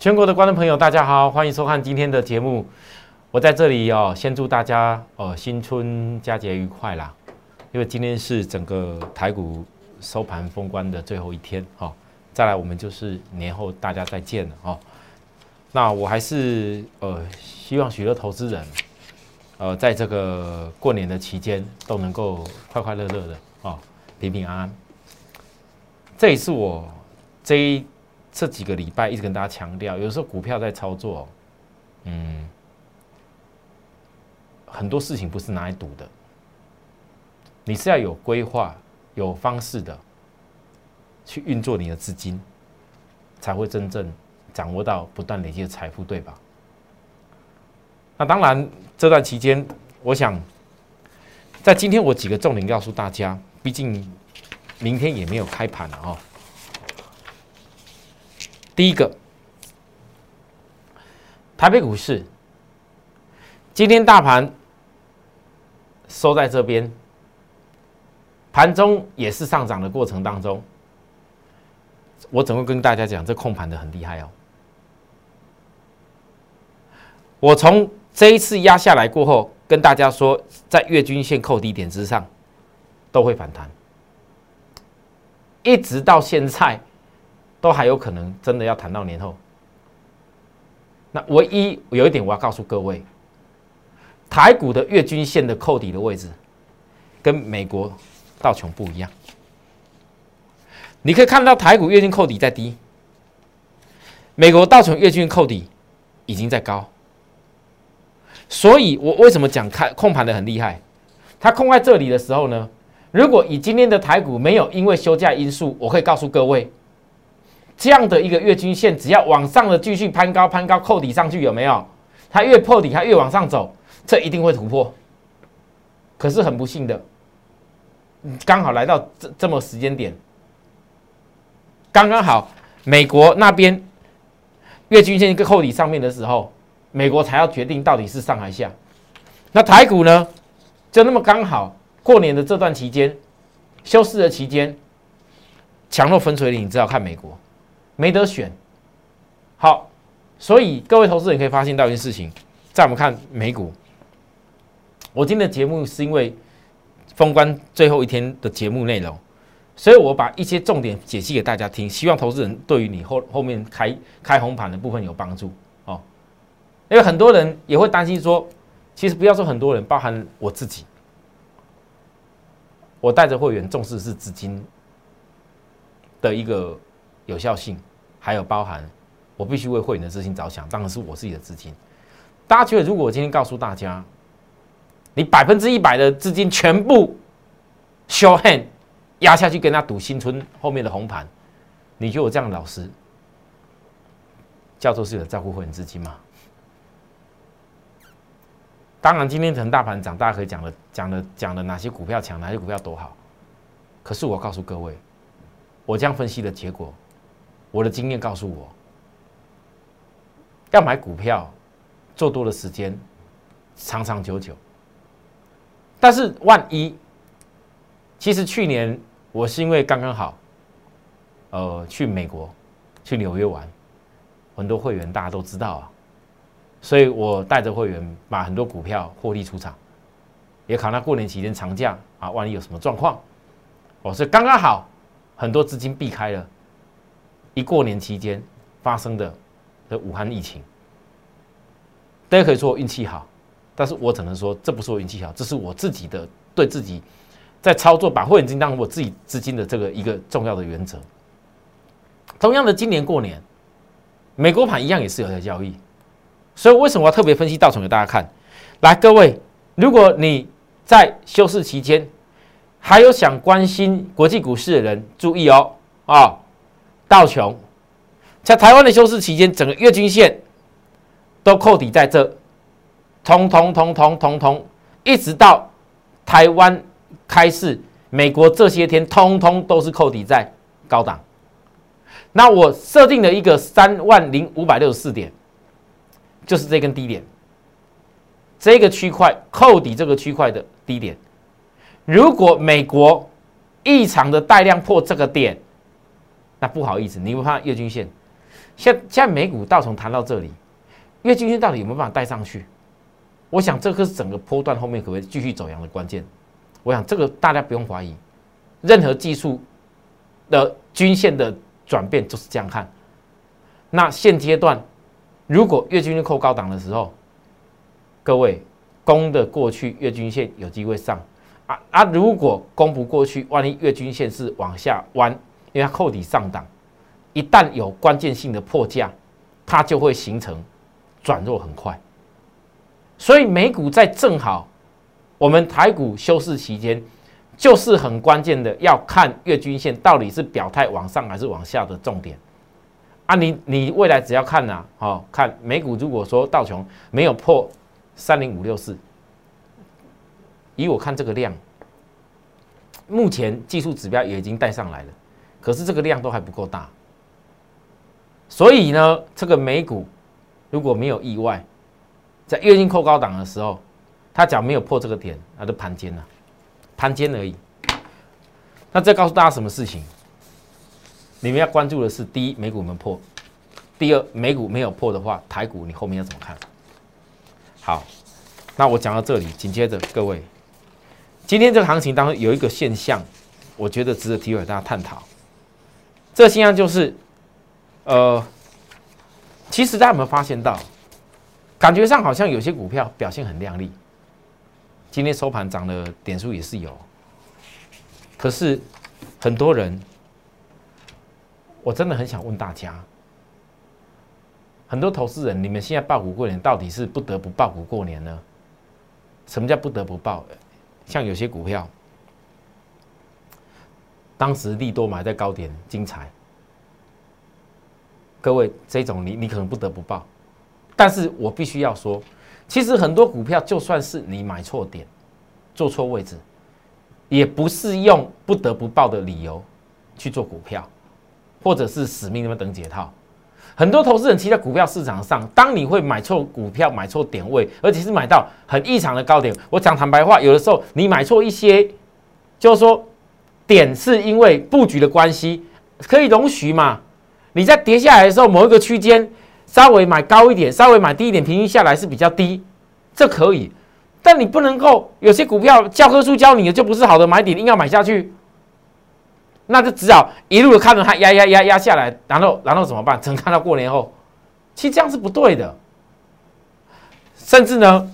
全国的观众朋友，大家好，欢迎收看今天的节目。我在这里哦，先祝大家呃新春佳节愉快啦！因为今天是整个台股收盘封关的最后一天哈，再来我们就是年后大家再见了哦。那我还是呃希望许多投资人呃在这个过年的期间都能够快快乐乐的哦，平平安安。这也是我这一这几个礼拜一直跟大家强调，有时候股票在操作，嗯。很多事情不是拿来赌的，你是要有规划、有方式的去运作你的资金，才会真正掌握到不断累积的财富，对吧？那当然，这段期间，我想在今天我几个重点告诉大家，毕竟明天也没有开盘了哦。第一个，台北股市今天大盘。收在这边，盘中也是上涨的过程当中，我怎么跟大家讲？这控盘的很厉害哦。我从这一次压下来过后，跟大家说，在月均线扣低点之上都会反弹，一直到现在都还有可能真的要谈到年后。那唯一有一点我要告诉各位。台股的月均线的扣底的位置，跟美国道琼不一样。你可以看到台股月均扣底在低，美国道琼月均扣底已经在高。所以我为什么讲看控盘的很厉害？它控在这里的时候呢，如果以今天的台股没有因为休假因素，我可以告诉各位，这样的一个月均线只要往上的继续攀高攀高扣底上去，有没有？它越破底，它越往上走。这一定会突破，可是很不幸的，刚好来到这这么时间点，刚刚好美国那边月均线一个扣底上面的时候，美国才要决定到底是上还是下。那台股呢，就那么刚好过年的这段期间，休市的期间，强弱分水岭你只好看美国，没得选。好，所以各位投资人可以发现到一件事情，在我们看美股。我今天的节目是因为封关最后一天的节目内容，所以我把一些重点解析给大家听，希望投资人对于你后后面开开红盘的部分有帮助哦。因为很多人也会担心说，其实不要说很多人，包含我自己，我带着会员重视是资金的一个有效性，还有包含我必须为会员的资金着想，当然是我自己的资金。大家觉得，如果我今天告诉大家，你百分之一百的资金全部 show hand 压下去跟他赌新春后面的红盘，你觉得我这样老师叫做是有照顾会员资金吗？当然，今天成大盘涨，大家可以讲的讲的讲的哪些股票强，哪些股票多好。可是我告诉各位，我这样分析的结果，我的经验告诉我，要买股票做多的时间长长久久。但是万一，其实去年我是因为刚刚好，呃，去美国，去纽约玩，很多会员大家都知道啊，所以我带着会员把很多股票获利出场，也考虑过年期间长假啊，万一有什么状况，哦，所以刚刚好很多资金避开了，一过年期间发生的的武汉疫情，大家可以说我运气好。但是我只能说，这不是我运气好，这是我自己的对自己在操作把会员金当我自己资金的这个一个重要的原则。同样的，今年过年，美国盘一样也是有在交易，所以为什么我要特别分析道琼给大家看？来，各位，如果你在休市期间还有想关心国际股市的人，注意哦啊，道琼在台湾的休市期间，整个月均线都扣底在这。通通通通通通，一直到台湾开市，美国这些天通通都是扣底在高档。那我设定的一个三万零五百六十四点，就是这根低点，这个区块扣底这个区块的低点。如果美国异常的带量破这个点，那不好意思，你会看月均线现现在美股道琼谈到这里，月均线到底有没有办法带上去？我想这个是整个波段后面可不可以继续走阳的关键。我想这个大家不用怀疑，任何技术的均线的转变就是这样看。那现阶段如果月均线扣高档的时候，各位攻的过去月均线有机会上啊啊！如果攻不过去，万一月均线是往下弯，因为它扣底上档，一旦有关键性的破价，它就会形成转弱很快。所以美股在正好。我们台股休市期间，就是很关键的，要看月均线到底是表态往上还是往下的重点啊！你你未来只要看呐，好看美股，如果说道琼没有破三零五六四，以我看这个量，目前技术指标也已经带上来了，可是这个量都还不够大，所以呢，这个美股如果没有意外，在月均扣高档的时候。他讲没有破这个点，那就盘尖了，盘尖而已。那再告诉大家什么事情？你们要关注的是：第一，美股没破；第二，美股没有破的话，台股你后面要怎么看？好，那我讲到这里，紧接着各位，今天这个行情当中有一个现象，我觉得值得提给大家探讨。这个现象就是，呃，其实大家有没有发现到，感觉上好像有些股票表现很亮丽。今天收盘涨的点数也是有，可是很多人，我真的很想问大家，很多投资人，你们现在报股过年到底是不得不报股过年呢？什么叫不得不报？像有些股票，当时利多买在高点，精彩。各位，这种你你可能不得不报，但是我必须要说。其实很多股票，就算是你买错点、做错位置，也不是用不得不报的理由去做股票，或者是死命那么等解套。很多投资人其实在股票市场上，当你会买错股票、买错点位，而且是买到很异常的高点。我讲坦白话，有的时候你买错一些，就是说点是因为布局的关系，可以容许嘛？你在跌下来的时候，某一个区间。稍微买高一点，稍微买低一点，平均下来是比较低，这可以。但你不能够有些股票教科书教你的就不是好的买点，硬要买下去，那就只好一路的看着它压压压压下来，然后然后怎么办？只能看到过年后，其实这样是不对的。甚至呢，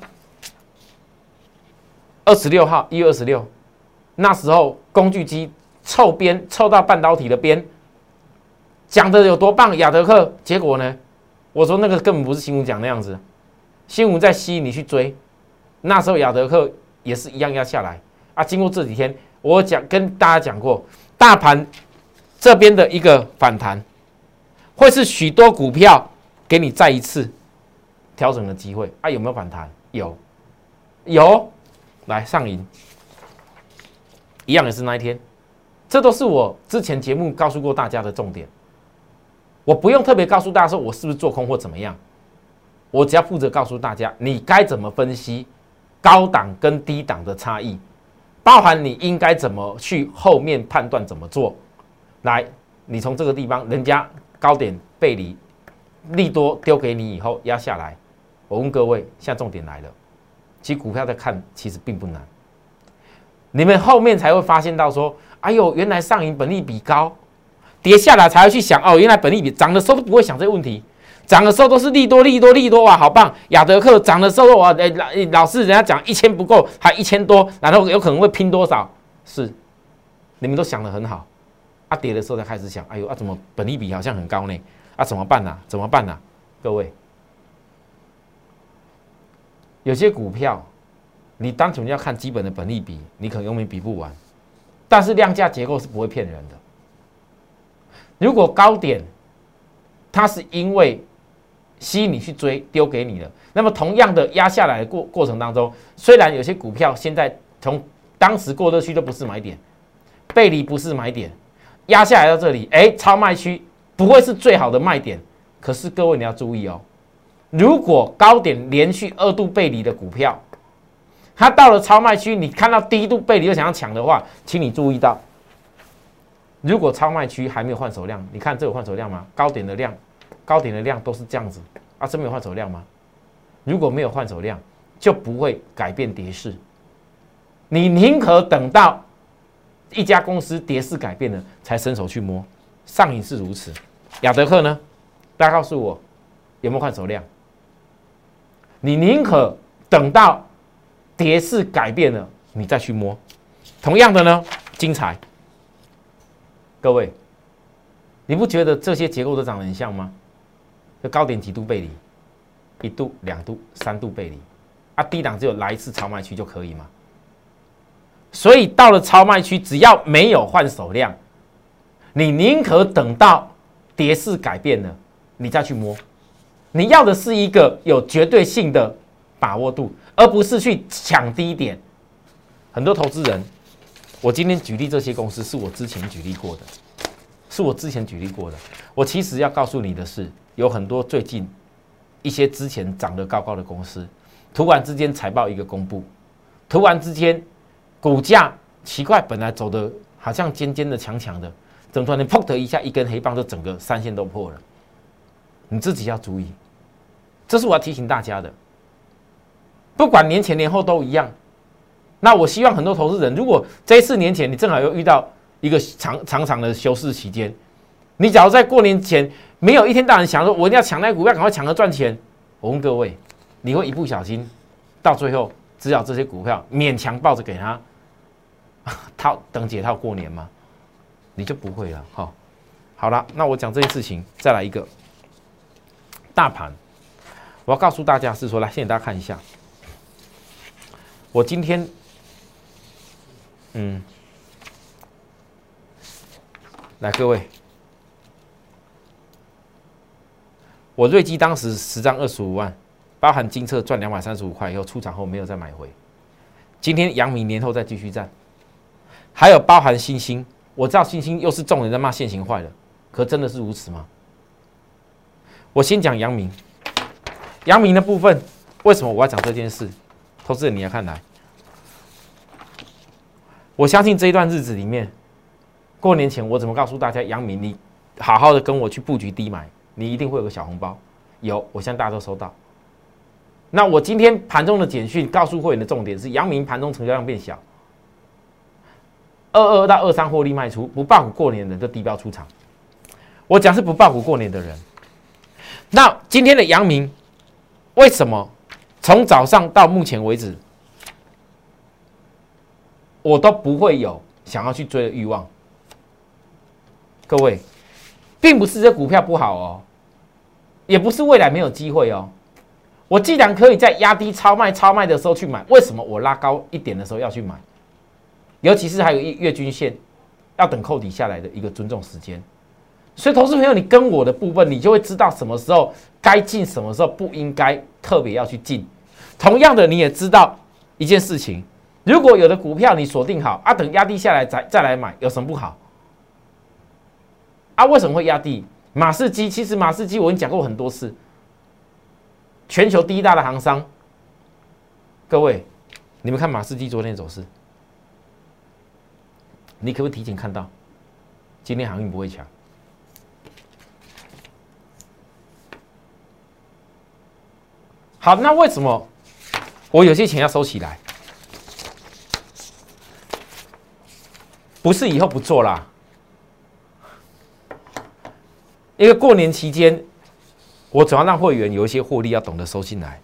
二十六号一月二十六，那时候工具机凑边凑到半导体的边，讲的有多棒，亚德克，结果呢？我说那个根本不是新闻讲那样子，新闻在吸引你去追。那时候亚德克也是一样要下来啊。经过这几天，我讲跟大家讲过，大盘这边的一个反弹，会是许多股票给你再一次调整的机会啊。有没有反弹？有，有。来上影，一样也是那一天，这都是我之前节目告诉过大家的重点。我不用特别告诉大家说我是不是做空或怎么样，我只要负责告诉大家你该怎么分析高档跟低档的差异，包含你应该怎么去后面判断怎么做。来，你从这个地方人家高点背离利多丢给你以后压下来，我问各位，现在重点来了，其实股票在看其实并不难，你们后面才会发现到说，哎呦，原来上影本利比高。跌下来才会去想哦，原来本利比涨的时候都不会想这个问题，涨的时候都是利多利多利多啊，好棒！亚德克涨的时候啊，老老是人家讲一千不够，还一千多，然后有可能会拼多少？是，你们都想的很好，啊跌的时候才开始想，哎呦啊怎么本利比好像很高呢？啊怎么办呢？怎么办呢？各位，有些股票你单纯要看基本的本利比，你可能永远比不完，但是量价结构是不会骗人的。如果高点，它是因为吸引你去追，丢给你了，那么同样的压下来的过过程当中，虽然有些股票现在从当时过热区都不是买点，背离不是买点，压下来到这里，哎，超卖区不会是最好的卖点。可是各位你要注意哦，如果高点连续二度背离的股票，它到了超卖区，你看到低度背离又想要抢的话，请你注意到。如果超卖区还没有换手量，你看这有换手量吗？高点的量高点的量都是这样子啊，真没有换手量吗？如果没有换手量，就不会改变跌势。你宁可等到一家公司跌势改变了，才伸手去摸。上影是如此，亚德克呢？大家告诉我有没有换手量？你宁可等到跌势改变了，你再去摸。同样的呢，精彩。各位，你不觉得这些结构都长得很像吗？这高点几度背离？一度、两度、三度背离。啊，低档只有来一次超卖区就可以吗？所以到了超卖区，只要没有换手量，你宁可等到跌势改变了，你再去摸。你要的是一个有绝对性的把握度，而不是去抢低点。很多投资人。我今天举例这些公司是我之前举例过的，是我之前举例过的。我其实要告诉你的是，有很多最近一些之前涨得高高的公司，突然之间财报一个公布，突然之间股价奇怪，本来走的好像尖尖的、强强的，怎么突然砰的一下，一根黑棒就整个三线都破了？你自己要注意，这是我要提醒大家的。不管年前年后都一样。那我希望很多投资人，如果这一次年前你正好又遇到一个长长长的休市期间，你假如在过年前没有一天到晚想说我一定要抢那股票，赶快抢着赚钱，我问各位，你会一不小心到最后只要这些股票勉强抱着给他 套等解套过年吗？你就不会了。哈，好了，那我讲这件事情，再来一个大盘，我要告诉大家是说，来，现在大家看一下，我今天。嗯，来各位，我瑞基当时十张二十五万，包含金策赚两百三十五块以后出场后没有再买回。今天阳明年后再继续战，还有包含星星，我知道星星又是众人在骂现行坏了，可真的是如此吗？我先讲阳明，阳明的部分，为什么我要讲这件事？投资人你要看来。我相信这一段日子里面，过年前我怎么告诉大家，杨明，你好好的跟我去布局低买，你一定会有个小红包。有，我相信大家都收到。那我今天盘中的简讯告诉会员的重点是，杨明盘中成交量变小，二二到二三获利卖出，不爆股过年的人就低标出场。我讲是不爆股过年的人。那今天的杨明为什么从早上到目前为止？我都不会有想要去追的欲望。各位，并不是这股票不好哦，也不是未来没有机会哦。我既然可以在压低超卖、超卖的时候去买，为什么我拉高一点的时候要去买？尤其是还有一月均线要等扣底下来的一个尊重时间。所以，投资朋友，你跟我的部分，你就会知道什么时候该进，什么时候不应该特别要去进。同样的，你也知道一件事情。如果有的股票你锁定好啊，等压低下来再再来买，有什么不好？啊，为什么会压低？马士基其实马士基我已经讲过很多次，全球第一大的行商。各位，你们看马士基昨天走势，你可不可以提前看到？今天航运不会强。好，那为什么我有些钱要收起来？不是以后不做啦，因为过年期间，我总要让会员有一些获利，要懂得收进来。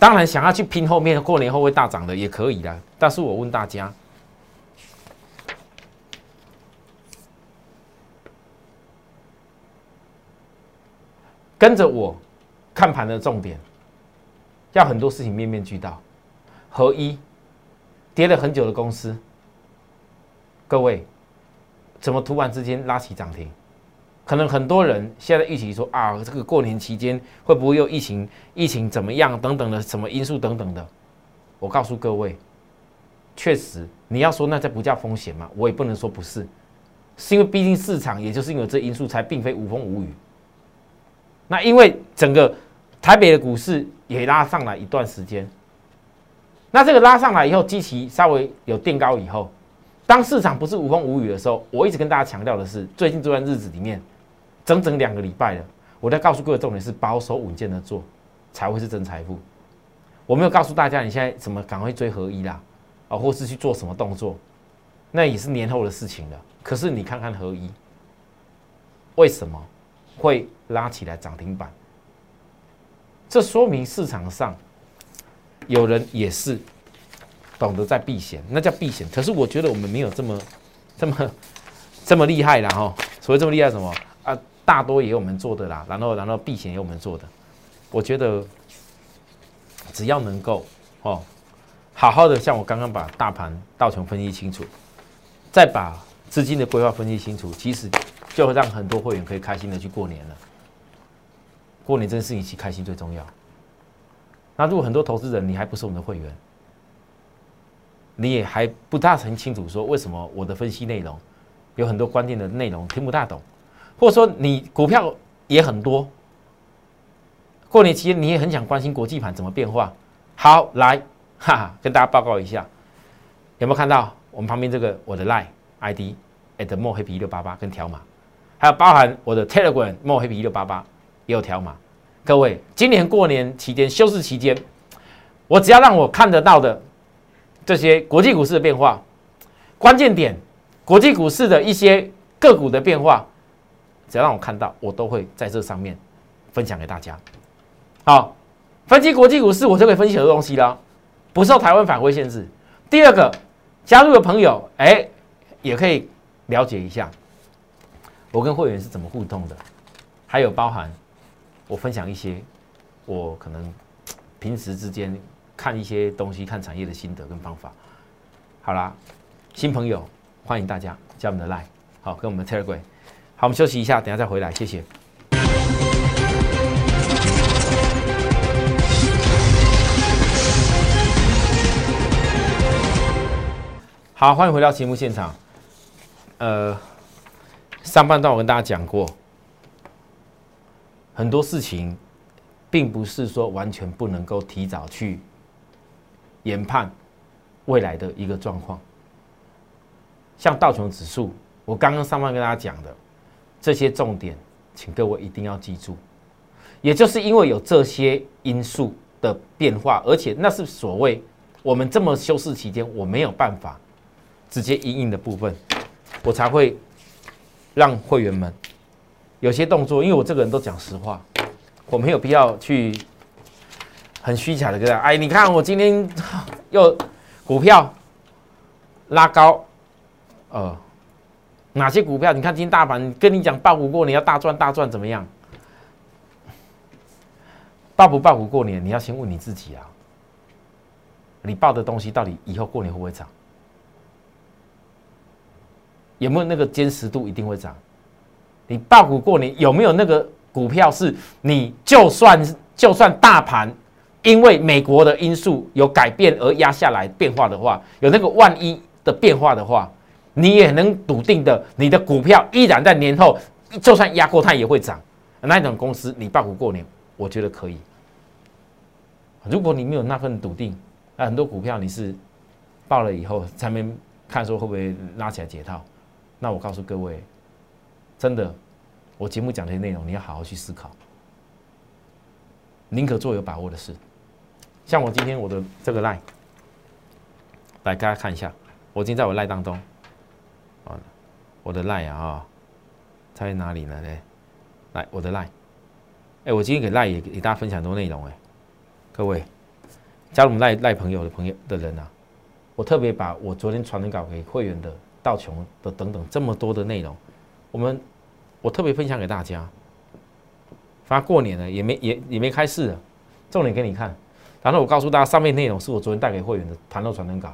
当然，想要去拼后面过年后会大涨的也可以的，但是我问大家，跟着我看盘的重点，要很多事情面面俱到，合一，跌了很久的公司。各位，怎么突然之间拉起涨停？可能很多人现在预期说啊，这个过年期间会不会又疫情？疫情怎么样？等等的什么因素等等的？我告诉各位，确实你要说那这不叫风险吗？我也不能说不是，是因为毕竟市场也就是因为这因素才并非无风无雨。那因为整个台北的股市也拉上来一段时间，那这个拉上来以后，基期稍微有垫高以后。当市场不是无风无雨的时候，我一直跟大家强调的是，最近这段日子里面，整整两个礼拜了。我在告诉各位，重点是保守稳健的做，才会是真财富。我没有告诉大家你现在怎么赶快追合一啦，啊，或是去做什么动作，那也是年后的事情了。可是你看看合一，为什么会拉起来涨停板？这说明市场上有人也是懂得在避险，那叫避险。可是我觉得我们没有这么这么这么厉害啦，哈。所谓这么厉害什么啊？大多也有我们做的啦，然后然后避险也有我们做的，我觉得只要能够哦，好好的像我刚刚把大盘道琼分析清楚，再把资金的规划分析清楚，其实就会让很多会员可以开心的去过年了。过年真的是一起开心最重要。那如果很多投资人你还不是我们的会员，你也还不大很清楚说为什么我的分析内容有很多关键的内容听不大懂。或者说你股票也很多，过年期间你也很想关心国际盘怎么变化。好，来，哈哈，跟大家报告一下，有没有看到我们旁边这个我的 line ID at 墨黑皮一六八八跟条码，还有包含我的 Telegram 墨黑皮一六八八也有条码。各位，今年过年期间休市期间，我只要让我看得到的这些国际股市的变化，关键点，国际股市的一些个股的变化。只要让我看到，我都会在这上面分享给大家。好，分析国际股市，我就可以分析很多东西了，不受台湾法规限制。第二个，加入的朋友，哎，也可以了解一下我跟会员是怎么互动的，还有包含我分享一些我可能平时之间看一些东西、看产业的心得跟方法。好啦，新朋友欢迎大家加我们的 Line，好，跟我们 Telegram。好，我们休息一下，等下再回来，谢谢。好，欢迎回到节目现场。呃，上半段我跟大家讲过，很多事情并不是说完全不能够提早去研判未来的一个状况。像道琼指数，我刚刚上半跟大家讲的。这些重点，请各位一定要记住。也就是因为有这些因素的变化，而且那是所谓我们这么休市期间，我没有办法直接应应的部分，我才会让会员们有些动作。因为我这个人都讲实话，我没有必要去很虚假的跟他哎，你看我今天又股票拉高，呃。哪些股票？你看今天大盘跟你讲爆股过年要大赚大赚怎么样？爆不爆股过年？你要先问你自己啊！你报的东西到底以后过年会不会涨？有没有那个坚实度一定会涨？你爆股过年有没有那个股票是你就算就算大盘因为美国的因素有改变而压下来变化的话，有那个万一的变化的话？你也能笃定的，你的股票依然在年后，就算压过它也会涨。那一种公司，你爆股过年，我觉得可以。如果你没有那份笃定，那很多股票你是爆了以后才面看说会不会拉起来解套。那我告诉各位，真的，我节目讲的些内容，你要好好去思考，宁可做有把握的事。像我今天我的这个赖，来大家看一下，我今天在我赖当中。啊我的 line 啊，在哪里呢？嘞，来我的 line，哎，我今天给 line 也给大家分享很多内容哎，各位加入我们赖赖朋友的朋友的人啊，我特别把我昨天传的稿给会员的道琼的等等这么多的内容，我们我特别分享给大家。反正过年了也没也也没开市了，重点给你看。然后我告诉大家，上面内容是我昨天带给会员的盘后传真稿。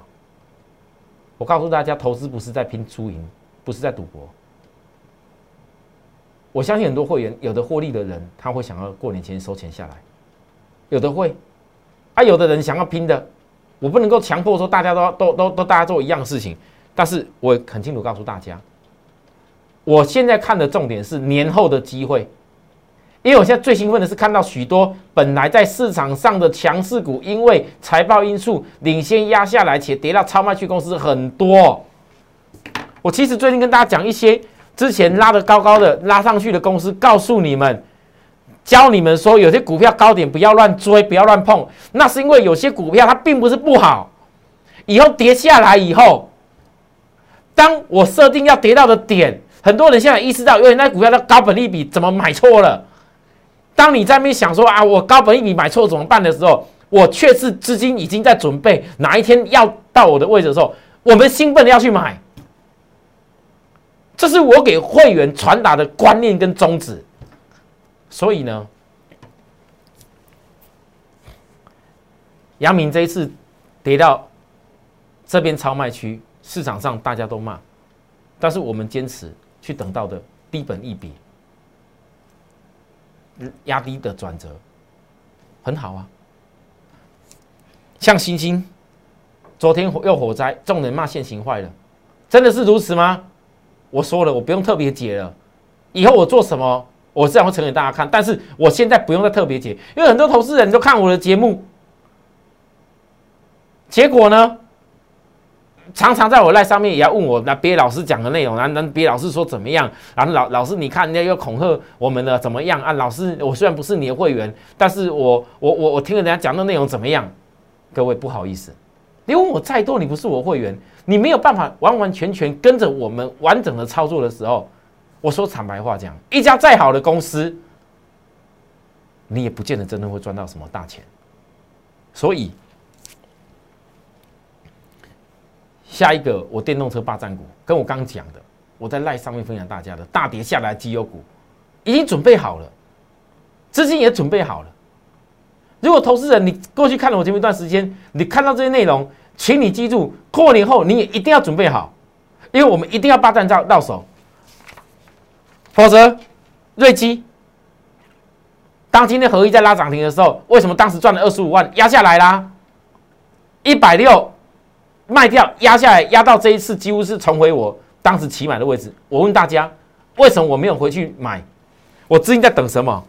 我告诉大家，投资不是在拼输赢。不是在赌博，我相信很多会员有的获利的人，他会想要过年前收钱下来，有的会，啊，有的人想要拼的，我不能够强迫说大家都都都都大家做一样的事情，但是我很清楚告诉大家，我现在看的重点是年后的机会，因为我现在最兴奋的是看到许多本来在市场上的强势股，因为财报因素领先压下来，且跌到超卖区公司很多。我其实最近跟大家讲一些之前拉的高高的拉上去的公司，告诉你们，教你们说有些股票高点不要乱追，不要乱碰，那是因为有些股票它并不是不好，以后跌下来以后，当我设定要跌到的点，很多人现在意识到，因为那股票的高本利比怎么买错了。当你在那边想说啊，我高本利比买错怎么办的时候，我却是资金已经在准备哪一天要到我的位置的时候，我们兴奋的要去买。这是我给会员传达的观念跟宗旨。所以呢，阳明这一次跌到这边超卖区，市场上大家都骂，但是我们坚持去等到的低本一笔。压低的转折很好啊，像星星，昨天又火灾，众人骂现行坏了，真的是如此吗？我说了，我不用特别解了，以后我做什么，我自然会呈给大家看。但是我现在不用再特别解，因为很多投资人都看我的节目，结果呢？常常在我赖上面也要问我那别老师讲的内容，然后别老师说怎么样？然后老老师你看人家又恐吓我们的怎么样啊？老师我虽然不是你的会员，但是我我我我听了人家讲的内容怎么样？各位不好意思，你问我再多，你不是我会员，你没有办法完完全全跟着我们完整的操作的时候，我说坦白话讲，一家再好的公司，你也不见得真的会赚到什么大钱，所以。下一个，我电动车霸占股，跟我刚讲的，我在赖上面分享大家的大跌下来绩优股，已经准备好了，资金也准备好了。如果投资人你过去看了我节目一段时间，你看到这些内容，请你记住，过年后你也一定要准备好，因为我们一定要霸占到到手，否则瑞基当今天合一在拉涨停的时候，为什么当时赚了二十五万压下来啦？一百六。卖掉压下来，压到这一次几乎是重回我当时起买的位置。我问大家，为什么我没有回去买？我资金在等什么？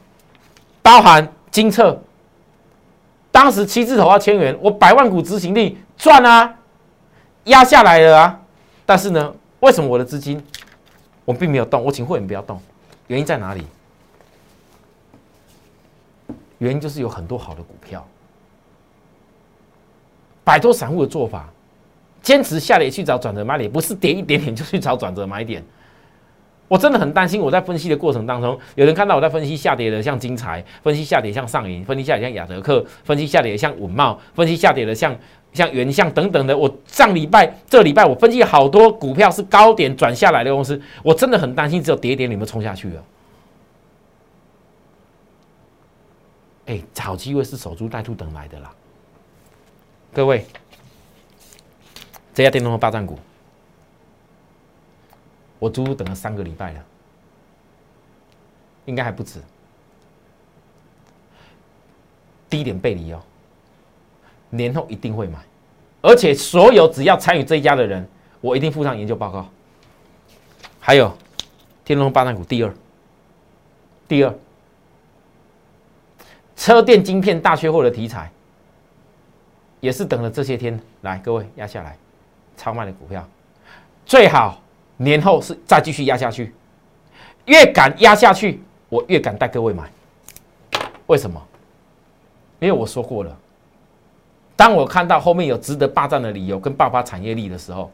包含金策，当时七字头要千元，我百万股执行力赚啊，压下来了啊。但是呢，为什么我的资金我并没有动？我请会员不要动，原因在哪里？原因就是有很多好的股票，摆脱散户的做法。坚持下跌去找转折买点，不是跌一点点就去找转折买点。我真的很担心，我在分析的过程当中，有人看到我在分析下跌的像金财，分析下跌像上银，分析下跌像亚德克，分析下跌像稳茂，分析下跌的像像原相等等的。我上礼拜、这礼拜我分析好多股票是高点转下来的公司，我真的很担心，只有跌一点你们冲下去了。哎，好机会是守株待兔等来的啦，各位。这家电动车霸占股，我足足等了三个礼拜了，应该还不止。低点背离哦，年后一定会买，而且所有只要参与这一家的人，我一定附上研究报告。还有电动车霸占股第二，第二，车电晶片大缺货的题材，也是等了这些天。来，各位压下来。超卖的股票，最好年后是再继续压下去，越敢压下去，我越敢带各位买。为什么？因为我说过了，当我看到后面有值得霸占的理由跟爆发产业力的时候，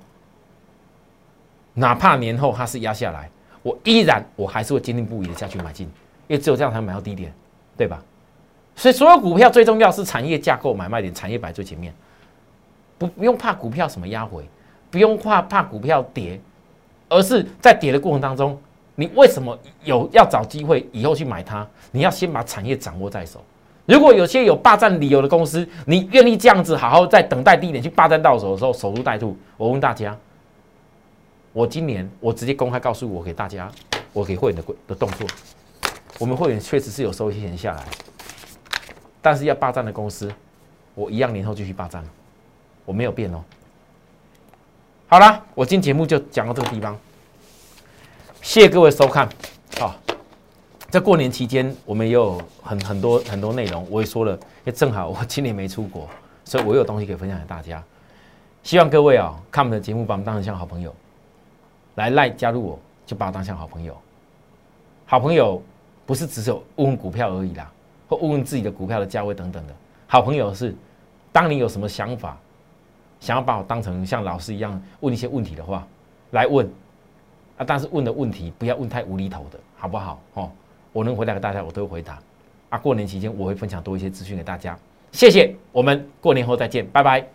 哪怕年后它是压下来，我依然我还是会坚定不移的下去买进，因为只有这样才能买到低点，对吧？所以所有股票最重要是产业架构买卖点，产业摆最前面，不不用怕股票什么压回。不用怕怕股票跌，而是在跌的过程当中，你为什么有要找机会以后去买它？你要先把产业掌握在手。如果有些有霸占理由的公司，你愿意这样子好好在等待低点去霸占到手的时候守株待兔。我问大家，我今年我直接公开告诉我给大家，我给会员的的动作，我们会员确实是有收一些钱下来，但是要霸占的公司，我一样年后继续霸占，我没有变哦。好了，我今天节目就讲到这个地方，谢谢各位收看。好，在过年期间，我们也有很很多很多内容，我也说了，也正好我今年没出国，所以我有东西可以分享给大家。希望各位啊，看我们的节目，把我们当成像好朋友，来赖加入我，就把我当成好朋友。好朋友不是只有问问股票而已啦，或问问自己的股票的价位等等的。好朋友是，当你有什么想法，想要把我当成像老师一样问一些问题的话，来问啊。但是问的问题不要问太无厘头的，好不好？哦，我能回答给大家，我都会回答。啊，过年期间我会分享多一些资讯给大家。谢谢，我们过年后再见，拜拜。